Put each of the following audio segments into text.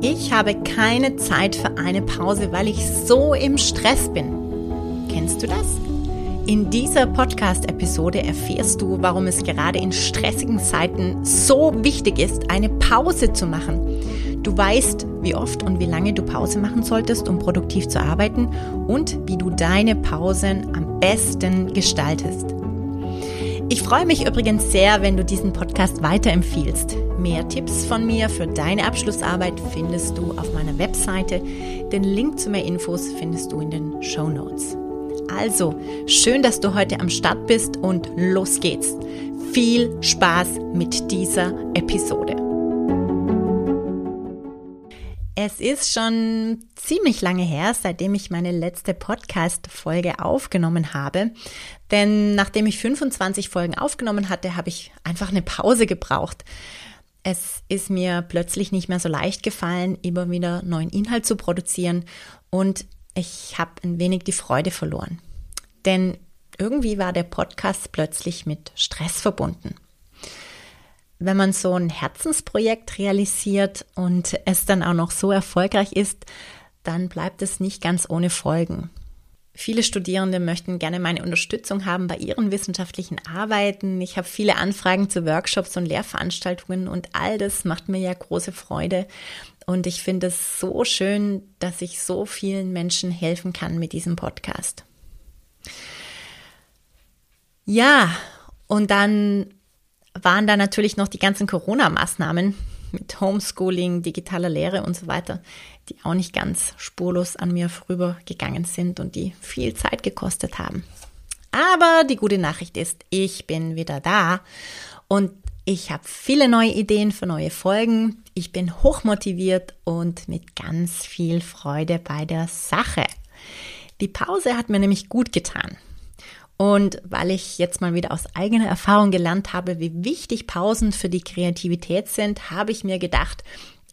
Ich habe keine Zeit für eine Pause, weil ich so im Stress bin. Kennst du das? In dieser Podcast-Episode erfährst du, warum es gerade in stressigen Zeiten so wichtig ist, eine Pause zu machen. Du weißt, wie oft und wie lange du Pause machen solltest, um produktiv zu arbeiten und wie du deine Pausen am besten gestaltest. Ich freue mich übrigens sehr, wenn du diesen Podcast weiterempfiehlst. Mehr Tipps von mir für deine Abschlussarbeit findest du auf meiner Webseite. Den Link zu mehr Infos findest du in den Show Notes. Also, schön, dass du heute am Start bist und los geht's. Viel Spaß mit dieser Episode. Es ist schon ziemlich lange her, seitdem ich meine letzte Podcast-Folge aufgenommen habe. Denn nachdem ich 25 Folgen aufgenommen hatte, habe ich einfach eine Pause gebraucht. Es ist mir plötzlich nicht mehr so leicht gefallen, immer wieder neuen Inhalt zu produzieren und ich habe ein wenig die Freude verloren. Denn irgendwie war der Podcast plötzlich mit Stress verbunden. Wenn man so ein Herzensprojekt realisiert und es dann auch noch so erfolgreich ist, dann bleibt es nicht ganz ohne Folgen. Viele Studierende möchten gerne meine Unterstützung haben bei ihren wissenschaftlichen Arbeiten. Ich habe viele Anfragen zu Workshops und Lehrveranstaltungen und all das macht mir ja große Freude. Und ich finde es so schön, dass ich so vielen Menschen helfen kann mit diesem Podcast. Ja, und dann waren da natürlich noch die ganzen Corona-Maßnahmen mit Homeschooling, digitaler Lehre und so weiter, die auch nicht ganz spurlos an mir vorübergegangen sind und die viel Zeit gekostet haben. Aber die gute Nachricht ist, ich bin wieder da und ich habe viele neue Ideen für neue Folgen. Ich bin hochmotiviert und mit ganz viel Freude bei der Sache. Die Pause hat mir nämlich gut getan. Und weil ich jetzt mal wieder aus eigener Erfahrung gelernt habe, wie wichtig Pausen für die Kreativität sind, habe ich mir gedacht,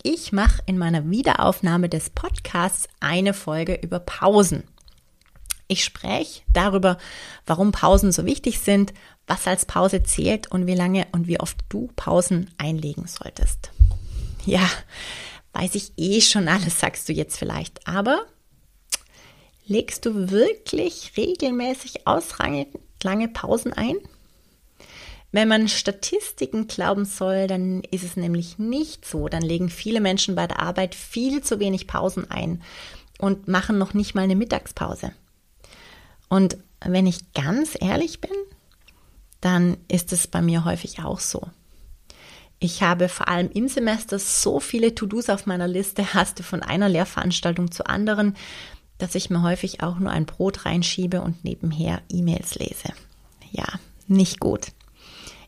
ich mache in meiner Wiederaufnahme des Podcasts eine Folge über Pausen. Ich spreche darüber, warum Pausen so wichtig sind, was als Pause zählt und wie lange und wie oft du Pausen einlegen solltest. Ja, weiß ich eh schon alles, sagst du jetzt vielleicht. Aber legst du wirklich regelmäßig ausreichend lange Pausen ein? Wenn man Statistiken glauben soll, dann ist es nämlich nicht so. Dann legen viele Menschen bei der Arbeit viel zu wenig Pausen ein und machen noch nicht mal eine Mittagspause. Und wenn ich ganz ehrlich bin, dann ist es bei mir häufig auch so. Ich habe vor allem im Semester so viele To-Dos auf meiner Liste, hast du von einer Lehrveranstaltung zur anderen, dass ich mir häufig auch nur ein Brot reinschiebe und nebenher E-Mails lese. Ja, nicht gut.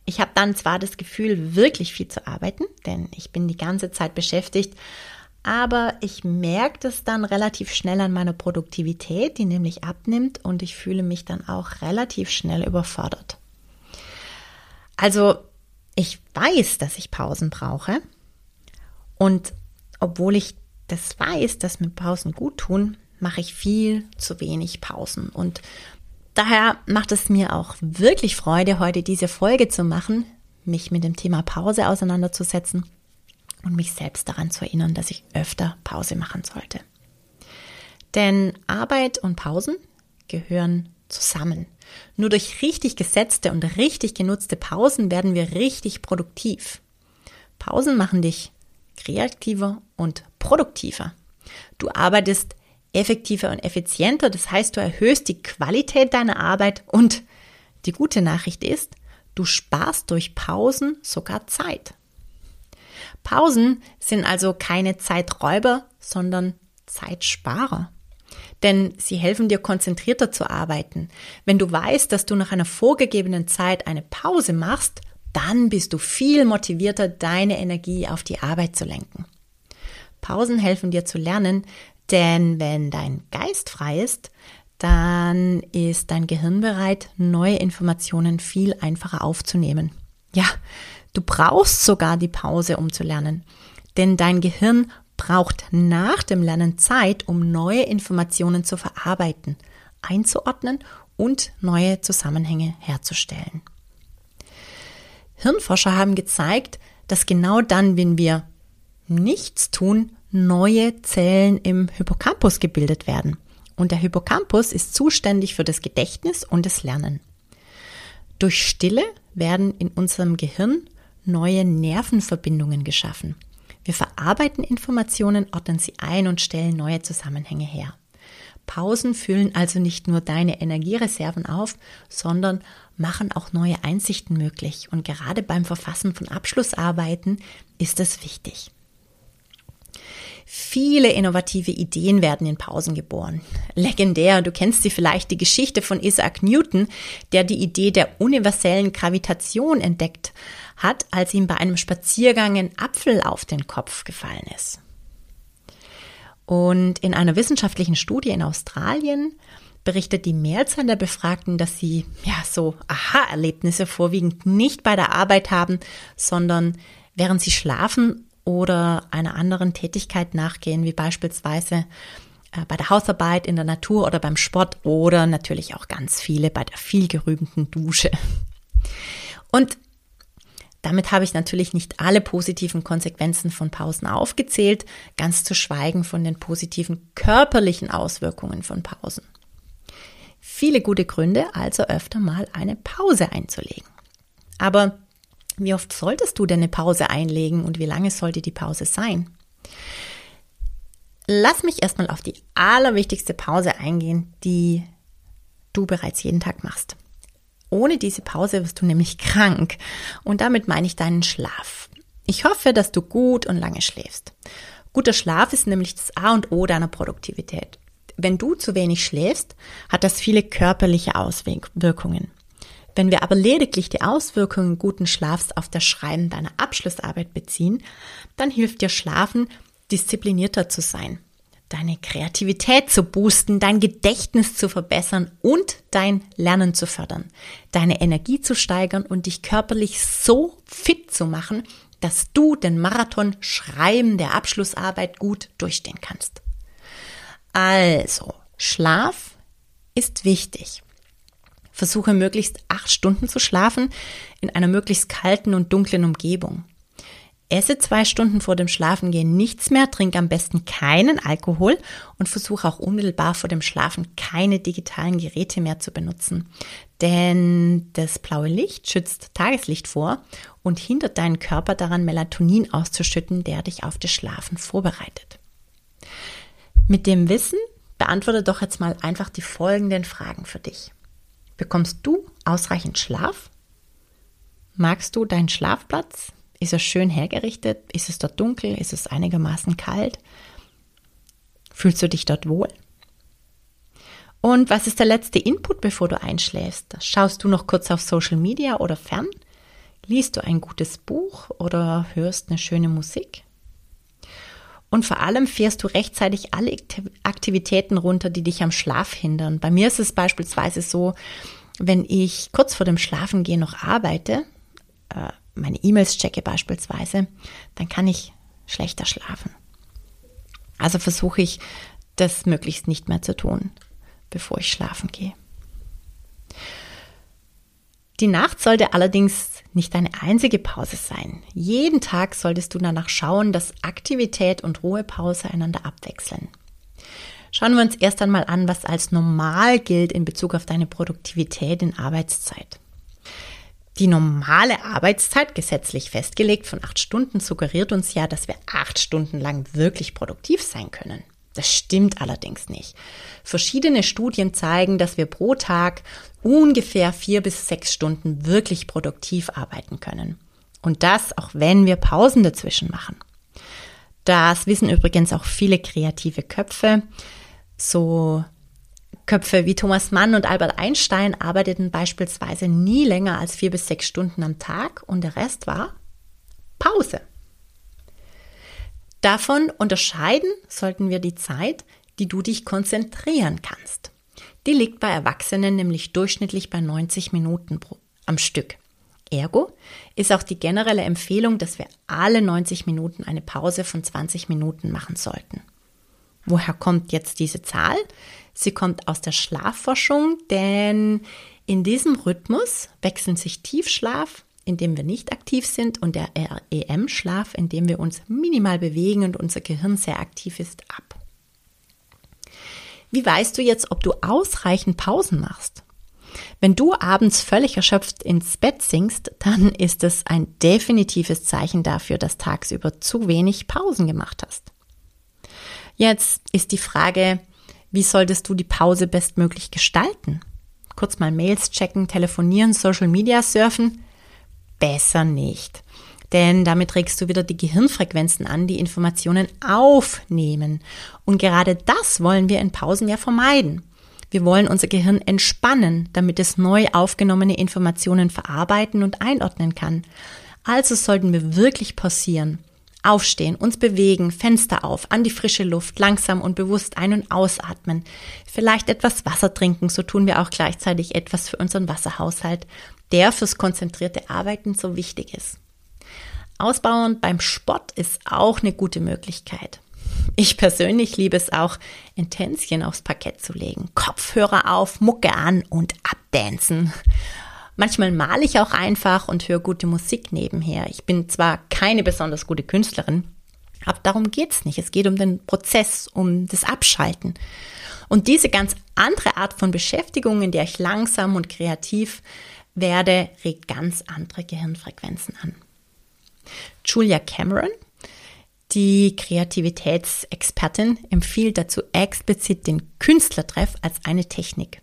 Ich habe dann zwar das Gefühl, wirklich viel zu arbeiten, denn ich bin die ganze Zeit beschäftigt, aber ich merke das dann relativ schnell an meiner Produktivität, die nämlich abnimmt und ich fühle mich dann auch relativ schnell überfordert. Also ich weiß, dass ich Pausen brauche und obwohl ich das weiß, dass mir Pausen gut tun, mache ich viel zu wenig Pausen und daher macht es mir auch wirklich Freude, heute diese Folge zu machen, mich mit dem Thema Pause auseinanderzusetzen und mich selbst daran zu erinnern, dass ich öfter Pause machen sollte. Denn Arbeit und Pausen gehören zusammen. Nur durch richtig gesetzte und richtig genutzte Pausen werden wir richtig produktiv. Pausen machen dich kreativer und produktiver. Du arbeitest effektiver und effizienter, das heißt, du erhöhst die Qualität deiner Arbeit und die gute Nachricht ist, du sparst durch Pausen sogar Zeit. Pausen sind also keine Zeiträuber, sondern Zeitsparer. Denn sie helfen dir konzentrierter zu arbeiten. Wenn du weißt, dass du nach einer vorgegebenen Zeit eine Pause machst, dann bist du viel motivierter, deine Energie auf die Arbeit zu lenken. Pausen helfen dir zu lernen, denn wenn dein Geist frei ist, dann ist dein Gehirn bereit, neue Informationen viel einfacher aufzunehmen. Ja, du brauchst sogar die Pause, um zu lernen. Denn dein Gehirn braucht nach dem Lernen Zeit, um neue Informationen zu verarbeiten, einzuordnen und neue Zusammenhänge herzustellen. Hirnforscher haben gezeigt, dass genau dann, wenn wir nichts tun, neue Zellen im Hippocampus gebildet werden. Und der Hippocampus ist zuständig für das Gedächtnis und das Lernen. Durch Stille werden in unserem Gehirn neue Nervenverbindungen geschaffen. Wir verarbeiten Informationen, ordnen sie ein und stellen neue Zusammenhänge her. Pausen füllen also nicht nur deine Energiereserven auf, sondern machen auch neue Einsichten möglich. Und gerade beim Verfassen von Abschlussarbeiten ist es wichtig. Viele innovative Ideen werden in Pausen geboren. Legendär, du kennst sie vielleicht, die Geschichte von Isaac Newton, der die Idee der universellen Gravitation entdeckt hat, als ihm bei einem Spaziergang ein Apfel auf den Kopf gefallen ist. Und in einer wissenschaftlichen Studie in Australien berichtet die Mehrzahl der Befragten, dass sie ja so Aha-Erlebnisse vorwiegend nicht bei der Arbeit haben, sondern während sie schlafen oder einer anderen Tätigkeit nachgehen, wie beispielsweise äh, bei der Hausarbeit, in der Natur oder beim Sport oder natürlich auch ganz viele bei der vielgerühmten Dusche. Und damit habe ich natürlich nicht alle positiven Konsequenzen von Pausen aufgezählt, ganz zu schweigen von den positiven körperlichen Auswirkungen von Pausen. Viele gute Gründe, also öfter mal eine Pause einzulegen. Aber wie oft solltest du denn eine Pause einlegen und wie lange sollte die Pause sein? Lass mich erstmal auf die allerwichtigste Pause eingehen, die du bereits jeden Tag machst. Ohne diese Pause wirst du nämlich krank und damit meine ich deinen Schlaf. Ich hoffe, dass du gut und lange schläfst. Guter Schlaf ist nämlich das A und O deiner Produktivität. Wenn du zu wenig schläfst, hat das viele körperliche Auswirkungen. Wenn wir aber lediglich die Auswirkungen guten Schlafs auf das Schreiben deiner Abschlussarbeit beziehen, dann hilft dir Schlafen, disziplinierter zu sein, deine Kreativität zu boosten, dein Gedächtnis zu verbessern und dein Lernen zu fördern, deine Energie zu steigern und dich körperlich so fit zu machen, dass du den Marathon Schreiben der Abschlussarbeit gut durchstehen kannst. Also, Schlaf ist wichtig. Versuche möglichst acht Stunden zu schlafen in einer möglichst kalten und dunklen Umgebung. Esse zwei Stunden vor dem Schlafengehen nichts mehr, trink am besten keinen Alkohol und versuche auch unmittelbar vor dem Schlafen keine digitalen Geräte mehr zu benutzen. Denn das blaue Licht schützt Tageslicht vor und hindert deinen Körper daran, Melatonin auszuschütten, der dich auf das Schlafen vorbereitet. Mit dem Wissen beantworte doch jetzt mal einfach die folgenden Fragen für dich. Bekommst du ausreichend Schlaf? Magst du deinen Schlafplatz? Ist er schön hergerichtet? Ist es dort dunkel? Ist es einigermaßen kalt? Fühlst du dich dort wohl? Und was ist der letzte Input, bevor du einschläfst? Schaust du noch kurz auf Social Media oder fern? Liest du ein gutes Buch oder hörst eine schöne Musik? Und vor allem fährst du rechtzeitig alle Aktivitäten runter, die dich am Schlaf hindern. Bei mir ist es beispielsweise so, wenn ich kurz vor dem Schlafengehen noch arbeite, äh, meine E-Mails checke beispielsweise, dann kann ich schlechter schlafen. Also versuche ich, das möglichst nicht mehr zu tun, bevor ich schlafen gehe. Die Nacht sollte allerdings nicht deine einzige Pause sein. Jeden Tag solltest du danach schauen, dass Aktivität und Ruhepause einander abwechseln. Schauen wir uns erst einmal an, was als normal gilt in Bezug auf deine Produktivität in Arbeitszeit. Die normale Arbeitszeit, gesetzlich festgelegt von acht Stunden, suggeriert uns ja, dass wir acht Stunden lang wirklich produktiv sein können. Das stimmt allerdings nicht. Verschiedene Studien zeigen, dass wir pro Tag ungefähr vier bis sechs Stunden wirklich produktiv arbeiten können. Und das auch wenn wir Pausen dazwischen machen. Das wissen übrigens auch viele kreative Köpfe. So Köpfe wie Thomas Mann und Albert Einstein arbeiteten beispielsweise nie länger als vier bis sechs Stunden am Tag und der Rest war Pause. Davon unterscheiden sollten wir die Zeit, die du dich konzentrieren kannst. Die liegt bei Erwachsenen nämlich durchschnittlich bei 90 Minuten pro, am Stück. Ergo ist auch die generelle Empfehlung, dass wir alle 90 Minuten eine Pause von 20 Minuten machen sollten. Woher kommt jetzt diese Zahl? Sie kommt aus der Schlafforschung, denn in diesem Rhythmus wechseln sich Tiefschlaf, in dem wir nicht aktiv sind, und der REM-Schlaf, in dem wir uns minimal bewegen und unser Gehirn sehr aktiv ist, ab. Wie weißt du jetzt, ob du ausreichend Pausen machst? Wenn du abends völlig erschöpft ins Bett sinkst, dann ist es ein definitives Zeichen dafür, dass tagsüber zu wenig Pausen gemacht hast. Jetzt ist die Frage, wie solltest du die Pause bestmöglich gestalten? Kurz mal Mails checken, telefonieren, Social Media surfen? Besser nicht. Denn damit regst du wieder die Gehirnfrequenzen an, die Informationen aufnehmen. Und gerade das wollen wir in Pausen ja vermeiden. Wir wollen unser Gehirn entspannen, damit es neu aufgenommene Informationen verarbeiten und einordnen kann. Also sollten wir wirklich pausieren, aufstehen, uns bewegen, Fenster auf, an die frische Luft, langsam und bewusst ein- und ausatmen, vielleicht etwas Wasser trinken, so tun wir auch gleichzeitig etwas für unseren Wasserhaushalt, der fürs konzentrierte Arbeiten so wichtig ist. Ausbauend beim Sport ist auch eine gute Möglichkeit. Ich persönlich liebe es auch, Intensien aufs Parkett zu legen. Kopfhörer auf, Mucke an und abdancen. Manchmal male ich auch einfach und höre gute Musik nebenher. Ich bin zwar keine besonders gute Künstlerin, aber darum geht's nicht. Es geht um den Prozess, um das Abschalten. Und diese ganz andere Art von Beschäftigung, in der ich langsam und kreativ werde, regt ganz andere Gehirnfrequenzen an. Julia Cameron die Kreativitätsexpertin empfiehlt dazu explizit den Künstlertreff als eine Technik.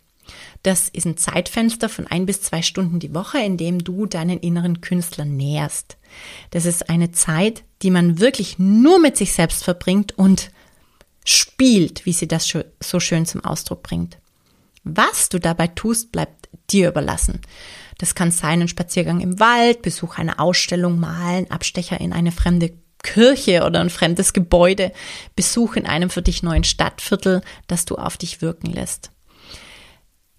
Das ist ein Zeitfenster von ein bis zwei Stunden die Woche, in dem du deinen inneren Künstler näherst. Das ist eine Zeit, die man wirklich nur mit sich selbst verbringt und spielt, wie sie das so schön zum Ausdruck bringt. Was du dabei tust, bleibt dir überlassen. Das kann sein ein Spaziergang im Wald, Besuch einer Ausstellung, Malen, Abstecher in eine fremde Kirche oder ein fremdes Gebäude, Besuch in einem für dich neuen Stadtviertel, das du auf dich wirken lässt.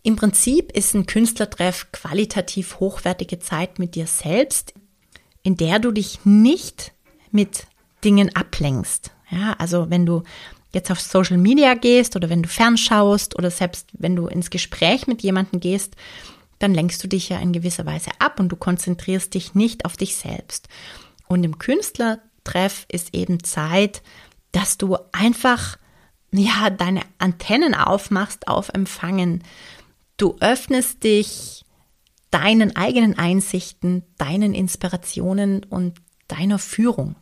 Im Prinzip ist ein Künstlertreff qualitativ hochwertige Zeit mit dir selbst, in der du dich nicht mit Dingen ablenkst. Ja, also wenn du jetzt auf Social Media gehst oder wenn du fernschaust oder selbst wenn du ins Gespräch mit jemandem gehst, dann lenkst du dich ja in gewisser Weise ab und du konzentrierst dich nicht auf dich selbst. Und im Künstler Treff ist eben Zeit, dass du einfach ja deine Antennen aufmachst auf Empfangen. Du öffnest dich deinen eigenen Einsichten, deinen Inspirationen und deiner Führung.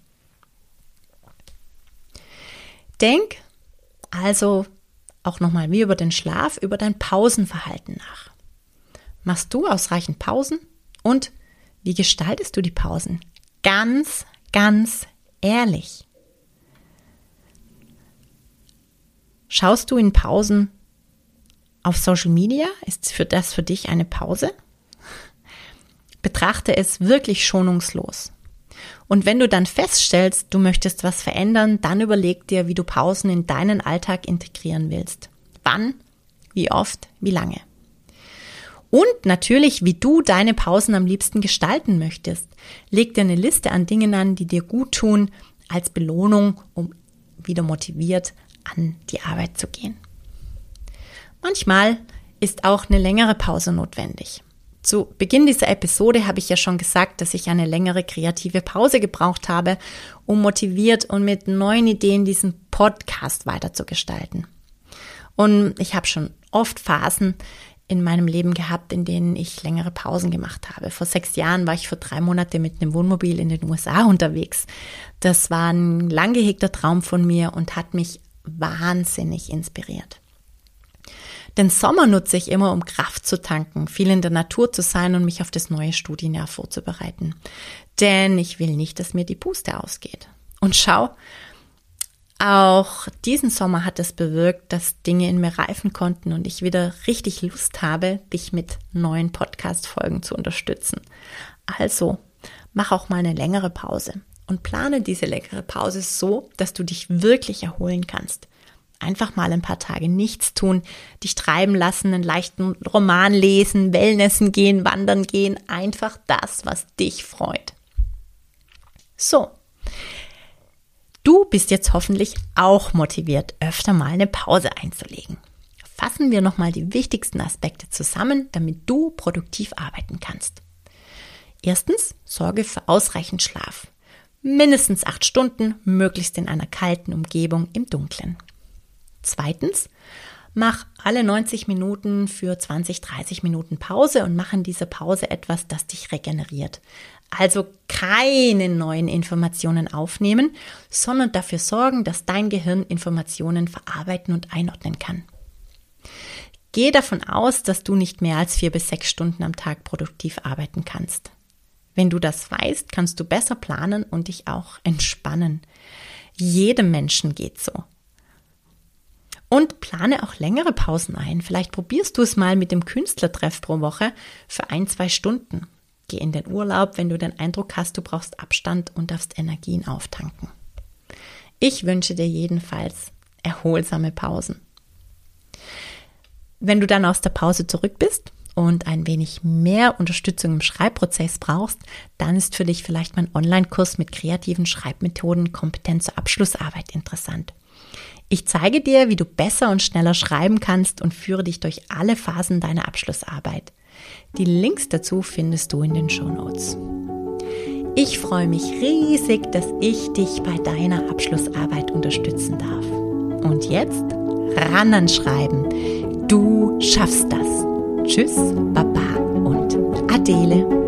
Denk also auch nochmal wie über den Schlaf, über dein Pausenverhalten nach. Machst du ausreichend Pausen? Und wie gestaltest du die Pausen? Ganz, ganz ehrlich? Schaust du in Pausen auf Social Media? Ist für das für dich eine Pause? Betrachte es wirklich schonungslos. Und wenn du dann feststellst, du möchtest was verändern, dann überleg dir, wie du Pausen in deinen Alltag integrieren willst. Wann, wie oft, wie lange. Und natürlich, wie du deine Pausen am liebsten gestalten möchtest. Leg dir eine Liste an Dingen an, die dir gut tun, als Belohnung, um wieder motiviert an die Arbeit zu gehen. Manchmal ist auch eine längere Pause notwendig. Zu Beginn dieser Episode habe ich ja schon gesagt, dass ich eine längere kreative Pause gebraucht habe, um motiviert und mit neuen Ideen diesen Podcast weiterzugestalten. Und ich habe schon oft Phasen, in meinem Leben gehabt, in denen ich längere Pausen gemacht habe. Vor sechs Jahren war ich für drei Monate mit einem Wohnmobil in den USA unterwegs. Das war ein lang gehegter Traum von mir und hat mich wahnsinnig inspiriert. Den Sommer nutze ich immer, um Kraft zu tanken, viel in der Natur zu sein und mich auf das neue Studienjahr vorzubereiten. Denn ich will nicht, dass mir die Puste ausgeht. Und schau, auch diesen Sommer hat es bewirkt, dass Dinge in mir reifen konnten und ich wieder richtig Lust habe, dich mit neuen Podcast-Folgen zu unterstützen. Also, mach auch mal eine längere Pause. und plane diese leckere Pause so, dass du dich wirklich erholen kannst. Einfach mal ein paar Tage nichts tun, dich treiben lassen, einen leichten Roman lesen, Wellnessen gehen, wandern gehen, einfach das, was dich freut. So. Du bist jetzt hoffentlich auch motiviert, öfter mal eine Pause einzulegen. Fassen wir nochmal die wichtigsten Aspekte zusammen, damit du produktiv arbeiten kannst. Erstens, sorge für ausreichend Schlaf. Mindestens acht Stunden, möglichst in einer kalten Umgebung im Dunkeln. Zweitens, mach alle 90 Minuten für 20, 30 Minuten Pause und mach in dieser Pause etwas, das dich regeneriert. Also keine neuen Informationen aufnehmen, sondern dafür sorgen, dass dein Gehirn Informationen verarbeiten und einordnen kann. Geh davon aus, dass du nicht mehr als vier bis sechs Stunden am Tag produktiv arbeiten kannst. Wenn du das weißt, kannst du besser planen und dich auch entspannen. Jedem Menschen geht so. Und plane auch längere Pausen ein. Vielleicht probierst du es mal mit dem Künstlertreff pro Woche für ein, zwei Stunden. Geh in den Urlaub, wenn du den Eindruck hast, du brauchst Abstand und darfst Energien auftanken. Ich wünsche dir jedenfalls erholsame Pausen. Wenn du dann aus der Pause zurück bist, und ein wenig mehr Unterstützung im Schreibprozess brauchst, dann ist für dich vielleicht mein Online-Kurs mit kreativen Schreibmethoden kompetent zur Abschlussarbeit interessant. Ich zeige dir, wie du besser und schneller schreiben kannst und führe dich durch alle Phasen deiner Abschlussarbeit. Die Links dazu findest du in den Show Notes. Ich freue mich riesig, dass ich dich bei deiner Abschlussarbeit unterstützen darf. Und jetzt ran an Schreiben. Du schaffst das. Tschüss, Baba und Adele.